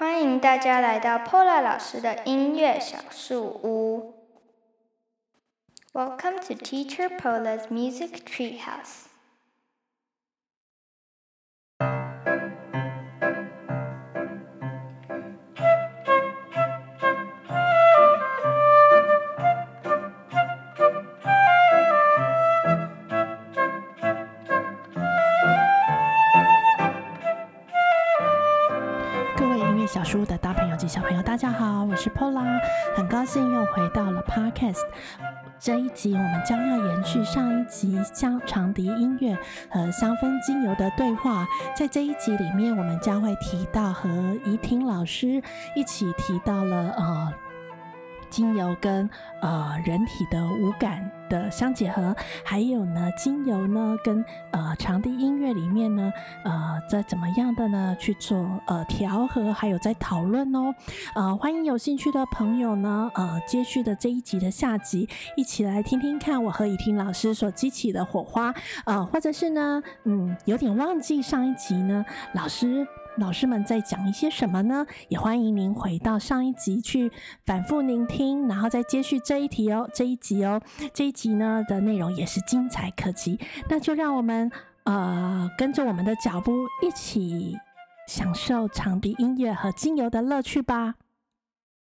欢迎大家来到 Paula 老师的音乐小树屋。Welcome to Teacher Paula's Music Treehouse. 小朋友，大家好，我是 Pola，很高兴又回到了 Podcast。这一集我们将要延续上一集香长笛音乐和香氛精油的对话，在这一集里面，我们将会提到和怡婷老师一起提到了呃。精油跟呃人体的五感的相结合，还有呢，精油呢跟呃场地音乐里面呢，呃在怎么样的呢去做呃调和，还有在讨论哦。呃，欢迎有兴趣的朋友呢，呃，接续的这一集的下集，一起来听听看我和雨婷老师所激起的火花，呃，或者是呢，嗯，有点忘记上一集呢，老师。老师们在讲一些什么呢？也欢迎您回到上一集去反复聆听，然后再接续这一题哦，这一集哦，这一集呢的内容也是精彩可期。那就让我们呃跟着我们的脚步一起享受长笛音乐和精油的乐趣吧。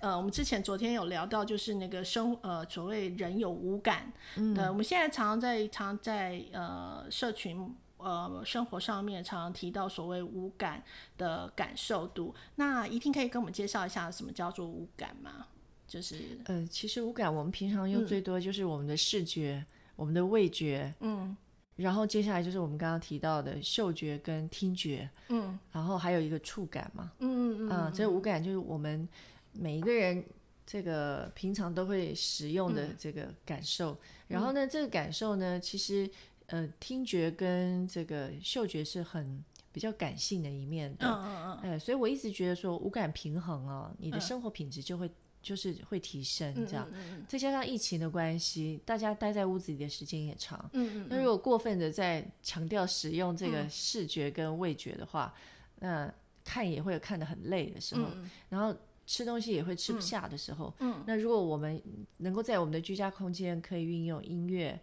呃，我们之前昨天有聊到，就是那个生呃所谓人有五感，嗯，我们现在常常在常在呃社群。呃，生活上面常常提到所谓五感的感受度，那一定可以跟我们介绍一下什么叫做五感吗？就是呃，其实五感我们平常用最多就是我们的视觉、嗯、我们的味觉，嗯，然后接下来就是我们刚刚提到的嗅觉跟听觉，嗯，然后还有一个触感嘛，嗯嗯嗯，啊，这五感就是我们每一个人这个平常都会使用的这个感受，嗯、然后呢，这个感受呢，其实。呃，听觉跟这个嗅觉是很比较感性的一面的，嗯嗯嗯，所以我一直觉得说五感平衡哦，你的生活品质就会、嗯、就是会提升这样。嗯嗯。嗯，再加上疫情的关系，大家待在屋子里的时间也长，嗯嗯，嗯，那如果过分的在强调使用这个视觉跟味觉的话，嗯、那看也会有看得很累的时候，嗯、然后吃东西也会吃不下的时候，嗯，那如果我们能够在我们的居家空间可以运用音乐。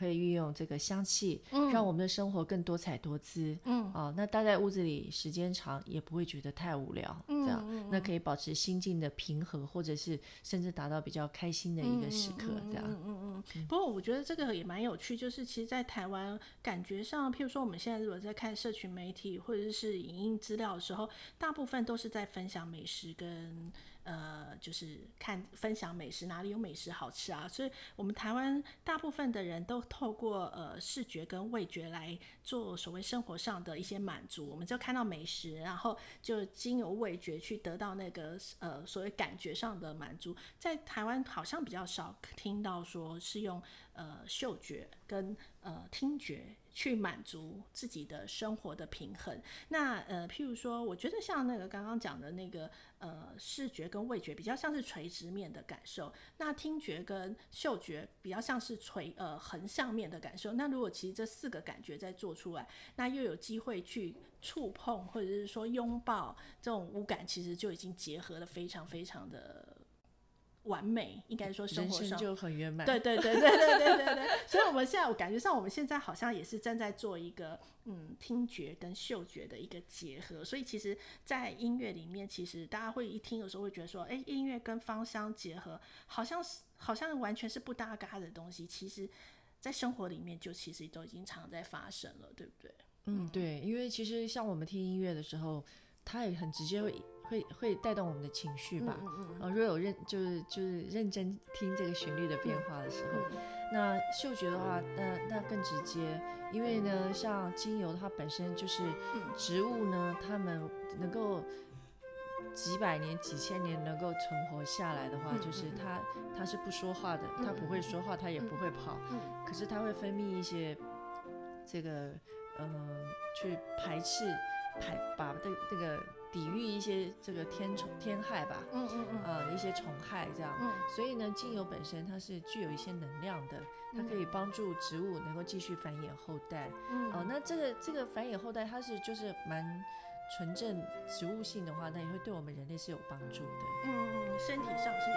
可以运用这个香气，让我们的生活更多彩多姿。嗯，啊，那待在屋子里时间长也不会觉得太无聊。嗯，这样，那可以保持心境的平和，或者是甚至达到比较开心的一个时刻。这样，嗯嗯嗯。不过我觉得这个也蛮有趣，就是其实，在台湾感觉上，譬如说我们现在如果在看社群媒体或者是影音资料的时候，大部分都是在分享美食跟。呃，就是看分享美食，哪里有美食好吃啊？所以，我们台湾大部分的人都透过呃视觉跟味觉来做所谓生活上的一些满足。我们就看到美食，然后就经由味觉去得到那个呃所谓感觉上的满足。在台湾好像比较少听到说是用呃嗅觉跟呃听觉。去满足自己的生活的平衡。那呃，譬如说，我觉得像那个刚刚讲的那个呃，视觉跟味觉比较像是垂直面的感受，那听觉跟嗅觉比较像是垂呃横向面的感受。那如果其实这四个感觉再做出来，那又有机会去触碰或者是说拥抱这种五感，其实就已经结合得非常非常的。完美，应该说生活上就很圆满。对对对对对对对对。所以我们现在，我感觉上我们现在好像也是正在做一个嗯听觉跟嗅觉的一个结合。所以其实，在音乐里面，其实大家会一听的时候会觉得说，哎，音乐跟芳香结合，好像是好像完全是不搭嘎的东西。其实，在生活里面就其实都已经常在发生了，对不对？嗯，对，因为其实像我们听音乐的时候，它也很直接会。会会带动我们的情绪吧？嗯嗯嗯。如果有认就是就是认真听这个旋律的变化的时候，嗯、那嗅觉的话，那那更直接，因为呢，像精油它本身就是植物呢，它们能够几百年、几千年能够存活下来的话，嗯、就是它它是不说话的，它不会说话，它也不会跑，嗯、可是它会分泌一些这个嗯、呃，去排斥排把这这个。抵御一些这个天虫天害吧，嗯嗯嗯，啊、呃、一些虫害这样，嗯，所以呢，精油本身它是具有一些能量的，它可以帮助植物能够继续繁衍后代，嗯，哦、呃，那这个这个繁衍后代它是就是蛮纯正植物性的话，那也会对我们人类是有帮助的。嗯嗯，身体上是有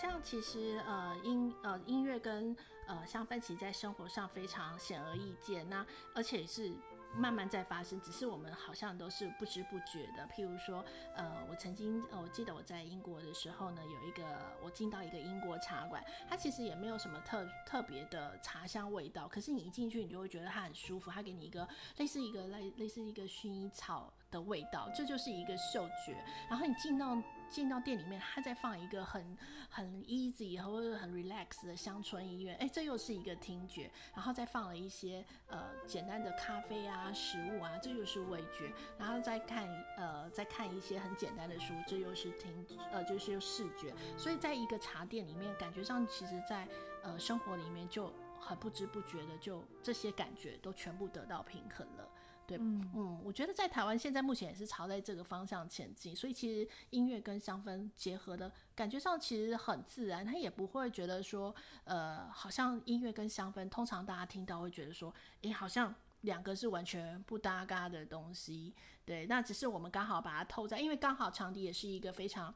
像其实呃音呃音乐跟呃香氛，其实在生活上非常显而易见。那而且是慢慢在发生，只是我们好像都是不知不觉的。譬如说，呃，我曾经呃我记得我在英国的时候呢，有一个我进到一个英国茶馆，它其实也没有什么特特别的茶香味道，可是你一进去，你就会觉得它很舒服，它给你一个类似一个类类似一个薰衣草的味道，这就是一个嗅觉。然后你进到进到店里面，他在放一个很很 easy 或者很 relax 的乡村音乐，哎、这又是一个听觉，然后再放了一些呃简单的咖啡啊、食物啊，这又是味觉，然后再看呃再看一些很简单的书，这又是听呃就是视觉，所以在一个茶店里面，感觉上其实在呃生活里面就很不知不觉的就这些感觉都全部得到平衡了。对，嗯嗯，我觉得在台湾现在目前也是朝在这个方向前进，所以其实音乐跟香氛结合的感觉上其实很自然，他也不会觉得说，呃，好像音乐跟香氛，通常大家听到会觉得说，诶，好像两个是完全不搭嘎的东西，对，那只是我们刚好把它透在，因为刚好长笛也是一个非常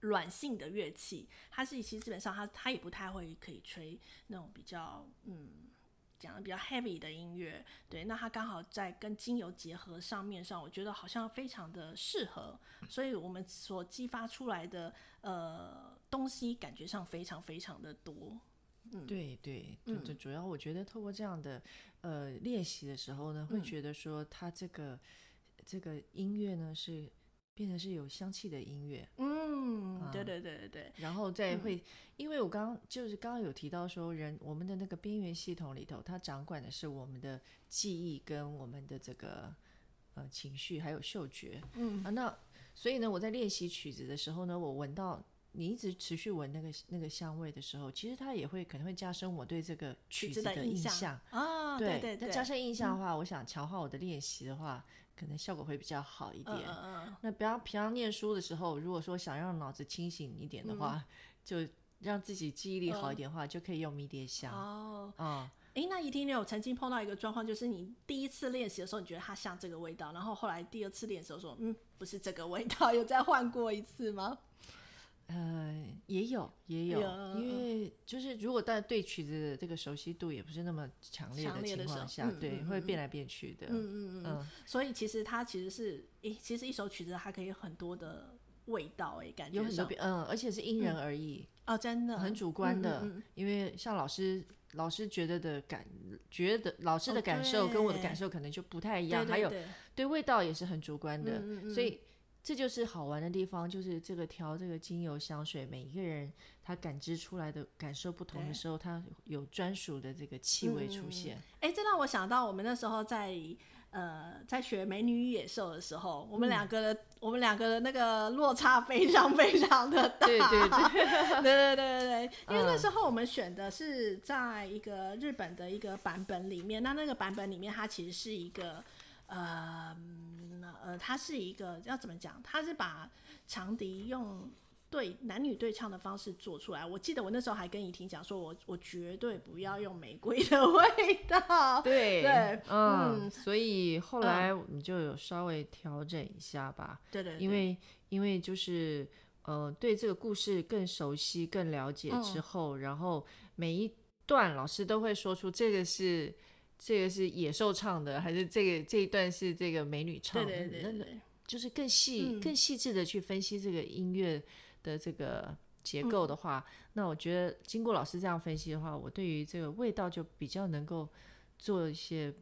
软性的乐器，它是其实基本上它它也不太会可以吹那种比较，嗯。讲的比较 heavy 的音乐，对，那它刚好在跟精油结合上面上，我觉得好像非常的适合，所以我们所激发出来的呃东西，感觉上非常非常的多。嗯，对对，就主要我觉得透过这样的呃练习的时候呢，会觉得说它这个、嗯、这个音乐呢是。变成是有香气的音乐，嗯，啊、对对对对对，然后再会，嗯、因为我刚刚就是刚刚有提到说，人我们的那个边缘系统里头，它掌管的是我们的记忆跟我们的这个呃情绪，还有嗅觉，嗯。啊，那所以呢，我在练习曲子的时候呢，我闻到你一直持续闻那个那个香味的时候，其实它也会可能会加深我对这个曲子的印象啊，对对对，那加深印象的话，嗯、我想强化我的练习的话。可能效果会比较好一点。嗯、那不要平常念书的时候，如果说想让脑子清醒一点的话，嗯、就让自己记忆力好一点的话，嗯、就可以用迷迭香。哦，啊、嗯，诶，那一定，你有曾经碰到一个状况，就是你第一次练习的时候，你觉得它像这个味道，然后后来第二次练习的时候说，嗯，不是这个味道，有再换过一次吗？呃，也有也有，因为就是如果大家对曲子的这个熟悉度也不是那么强烈的情况下，对，会变来变去的。嗯嗯嗯。所以其实它其实是，诶，其实一首曲子它可以有很多的味道，诶，感觉有很多变，嗯，而且是因人而异。哦，真的。很主观的，因为像老师老师觉得的感，觉得老师的感受跟我的感受可能就不太一样，还有对味道也是很主观的，所以。这就是好玩的地方，就是这个调这个精油香水，每一个人他感知出来的感受不同的时候，他有专属的这个气味出现。哎、这让我想到我们那时候在呃在学《美女与野兽》的时候，我们两个的、嗯、我们两个的那个落差非常非常的大。对对 对对对对对，因为那时候我们选的是在一个日本的一个版本里面，那那个版本里面它其实是一个呃。呃，它是一个要怎么讲？它是把长笛用对男女对唱的方式做出来。我记得我那时候还跟怡婷讲说我，我我绝对不要用玫瑰的味道。对对，嗯，嗯，所以后来我们就有稍微调整一下吧。对对，因为因为就是呃，对这个故事更熟悉、更了解之后，嗯、然后每一段老师都会说出这个是。这个是野兽唱的，还是这个这一段是这个美女唱的？对对对，对，就是更细、嗯、更细致的去分析这个音乐的这个结构的话，嗯、那我觉得经过老师这样分析的话，我对于这个味道就比较能够做一些呃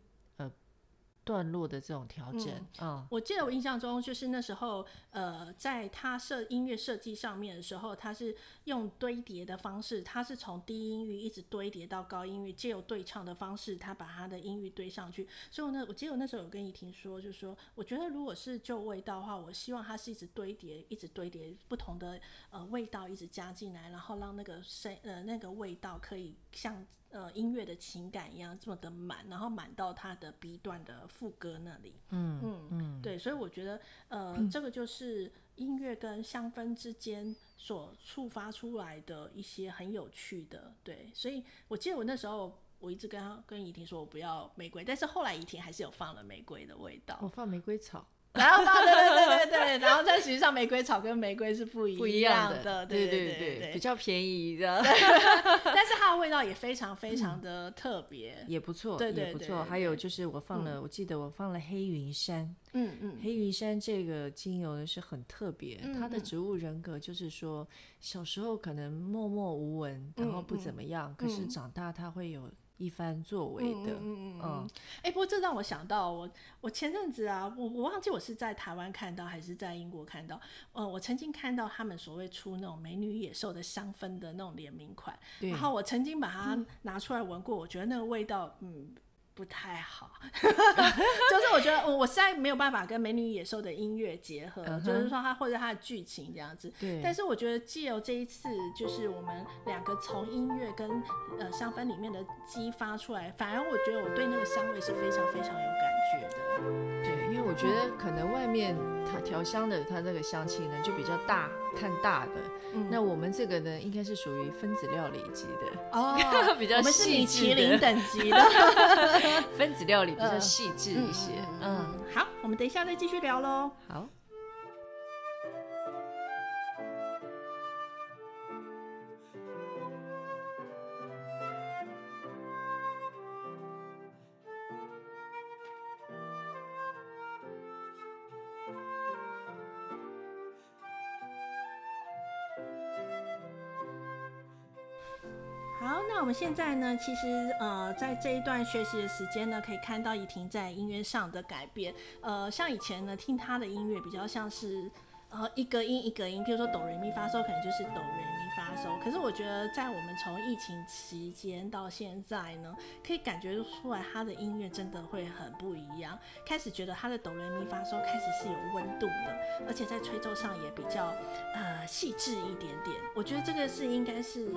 段落的这种调整，嗯，我记得我印象中就是那时候，呃，在他设音乐设计上面的时候，他是用堆叠的方式，他是从低音域一直堆叠到高音域，借由对唱的方式，他把他的音域堆上去。所以呢，我记得我那时候有跟怡婷说，就是说，我觉得如果是就味道的话，我希望它是一直堆叠，一直堆叠不同的呃味道，一直加进来，然后让那个声呃那个味道可以像。呃，音乐的情感一样这么的满，然后满到它的 B 段的副歌那里。嗯嗯嗯，对，所以我觉得，呃，嗯、这个就是音乐跟香氛之间所触发出来的一些很有趣的。对，所以我记得我那时候我一直跟他跟怡婷说我不要玫瑰，但是后来怡婷还是有放了玫瑰的味道。我放玫瑰草。然后放，对对对对对，然后但实际上玫瑰草跟玫瑰是不一样的，不一样的，对对对对，比较便宜的，但是它的味道也非常非常的特别，也不错，对对，也不错。还有就是我放了，我记得我放了黑云山，嗯嗯，黑云山这个精油呢是很特别，它的植物人格就是说小时候可能默默无闻，然后不怎么样，可是长大它会有。一番作为的，嗯嗯嗯，哎、欸，不过这让我想到我，我我前阵子啊，我我忘记我是在台湾看到还是在英国看到，呃，我曾经看到他们所谓出那种美女野兽的香氛的那种联名款，然后我曾经把它拿出来闻过，我觉得那个味道，嗯。不太好，就是我觉得我我实在没有办法跟《美女野兽》的音乐结合，uh -huh. 就是说它或者它的剧情这样子。对。但是我觉得借由这一次，就是我们两个从音乐跟呃香氛里面的激发出来，反而我觉得我对那个香味是非常非常有感觉的。我觉得可能外面它调香的它这个香气呢就比较大，看大的。嗯、那我们这个呢，应该是属于分子料理级的哦，比较细致的。我们是米其林等级的 分子料理，比较细致一些嗯嗯。嗯，好，我们等一下再继续聊喽。好。那我们现在呢，其实呃，在这一段学习的时间呢，可以看到怡婷在音乐上的改变。呃，像以前呢，听她的音乐比较像是呃一个音一个音，比如说哆瑞咪发嗦，可能就是哆瑞咪发嗦。可是我觉得，在我们从疫情期间到现在呢，可以感觉出来她的音乐真的会很不一样。开始觉得她的哆瑞咪发嗦开始是有温度的，而且在吹奏上也比较呃细致一点点。我觉得这个是应该是。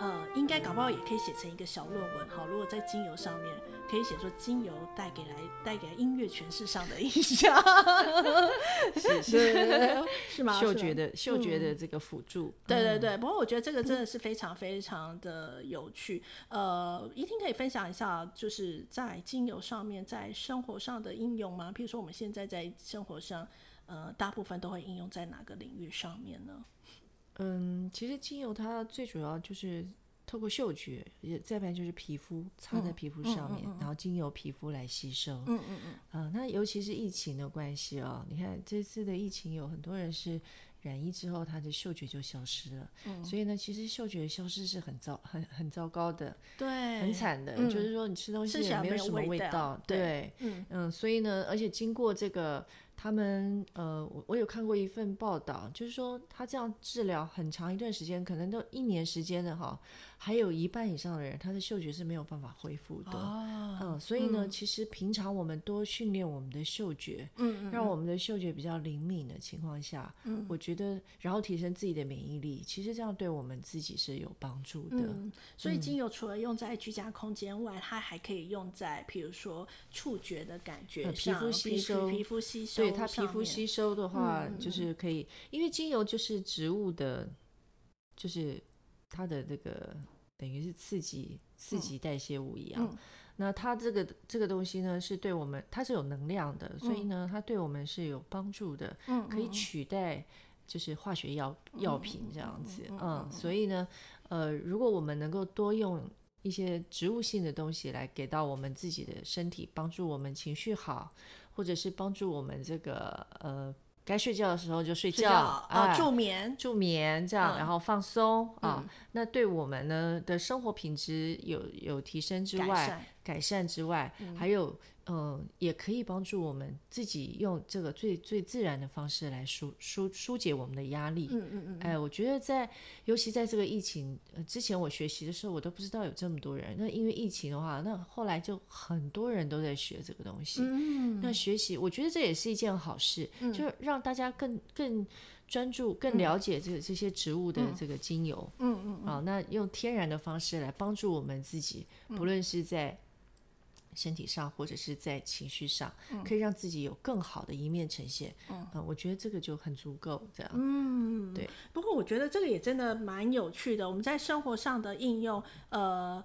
呃，应该搞不好也可以写成一个小论文，好，如果在精油上面可以写说精油带给来带给音乐诠释上的影响 是是是吗？嗅觉的嗅觉的这个辅助、嗯，对对对。不过我觉得这个真的是非常非常的有趣。呃，一定可以分享一下，就是在精油上面在生活上的应用吗？譬如说我们现在在生活上，呃，大部分都会应用在哪个领域上面呢？嗯，其实精油它最主要就是透过嗅觉，也再不然就是皮肤擦在皮肤上面，嗯嗯嗯嗯，然后精油皮肤来吸收。嗯嗯嗯。呃，那尤其是疫情的关系哦，你看这次的疫情有很多人是染疫之后，他的嗅觉就消失了。嗯。所以呢，其实嗅觉消失是很糟、很很糟糕的，对，很惨的，嗯。就是说你吃东西也没有什么味道，对，对嗯嗯。所以呢，而且经过这个。他们呃，我我有看过一份报道，就是说他这样治疗很长一段时间，可能都一年时间的哈，还有一半以上的人，他的嗅觉是没有办法恢复的。哦、嗯，所以呢、嗯，其实平常我们多训练我们的嗅觉，嗯，让我们的嗅觉比较灵敏的情况下，嗯，我觉得，然后提升自己的免疫力，其实这样对我们自己是有帮助的。嗯、所以精油除了用在居家空间外，它还可以用在，比如说触觉的感觉，呃、皮肤吸收，皮肤吸收。它皮肤吸收的话，就是可以，因为精油就是植物的，就是它的那个等于是刺激刺激代谢物一样。那它这个这个东西呢，是对我们它是有能量的，所以呢，它对我们是有帮助的，可以取代就是化学药药品这样子。嗯，所以呢，呃，如果我们能够多用一些植物性的东西来给到我们自己的身体，帮助我们情绪好。或者是帮助我们这个呃，该睡觉的时候就睡觉，啊、呃，助眠助眠这样，嗯、然后放松啊、嗯，那对我们呢的生活品质有有提升之外，改善，之外，嗯、还有。嗯，也可以帮助我们自己用这个最最自然的方式来疏疏疏解我们的压力。嗯嗯嗯。哎，我觉得在尤其在这个疫情之前，我学习的时候，我都不知道有这么多人。那因为疫情的话，那后来就很多人都在学这个东西。嗯。那学习，我觉得这也是一件好事，嗯、就让大家更更专注、更了解这这些植物的这个精油。嗯嗯。嗯嗯好，那用天然的方式来帮助我们自己，不论是在。身体上或者是在情绪上，嗯、可以让自己有更好的一面呈现。嗯、呃，我觉得这个就很足够。这样，嗯，对。不过我觉得这个也真的蛮有趣的。我们在生活上的应用，呃。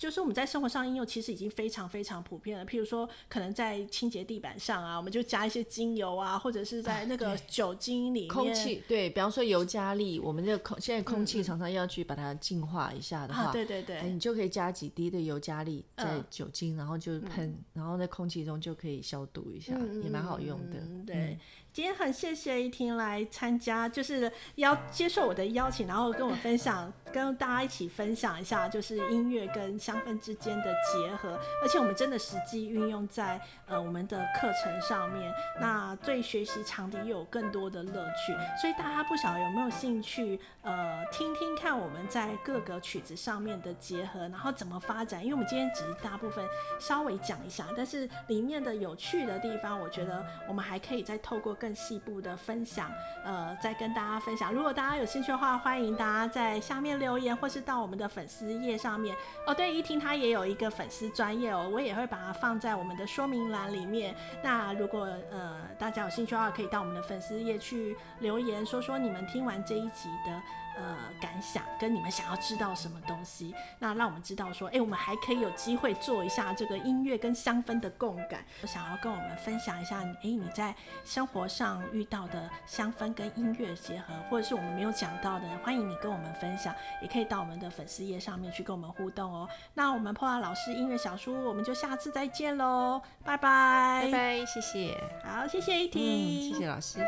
就是我们在生活上应用，其实已经非常非常普遍了。譬如说，可能在清洁地板上啊，我们就加一些精油啊，或者是在那个酒精里面。空气，对，比方说尤加利，我们这个空现在空气常常要去把它净化一下的话，啊、对对对，你就可以加几滴的尤加利在酒精，嗯、然后就喷，嗯、然后在空气中就可以消毒一下，嗯、也蛮好用的。对。今天很谢谢依婷来参加，就是要接受我的邀请，然后跟我分享，跟大家一起分享一下，就是音乐跟香氛之间的结合，而且我们真的实际运用在呃我们的课程上面，那对学习长笛又有更多的乐趣。所以大家不晓得有没有兴趣，呃，听听看我们在各个曲子上面的结合，然后怎么发展？因为我们今天只是大部分稍微讲一下，但是里面的有趣的地方，我觉得我们还可以再透过。更细部的分享，呃，再跟大家分享。如果大家有兴趣的话，欢迎大家在下面留言，或是到我们的粉丝页上面。哦，对，依婷她也有一个粉丝专业哦，我也会把它放在我们的说明栏里面。那如果呃大家有兴趣的话，可以到我们的粉丝页去留言，说说你们听完这一集的。呃，感想跟你们想要知道什么东西，那让我们知道说，哎、我们还可以有机会做一下这个音乐跟香氛的共感。我想要跟我们分享一下，哎、你在生活上遇到的香氛跟音乐结合，或者是我们没有讲到的，欢迎你跟我们分享，也可以到我们的粉丝页上面去跟我们互动哦。那我们 Paula 老师音乐小叔，我们就下次再见喽，拜拜，拜拜，谢谢，好，谢谢依婷，谢谢老师。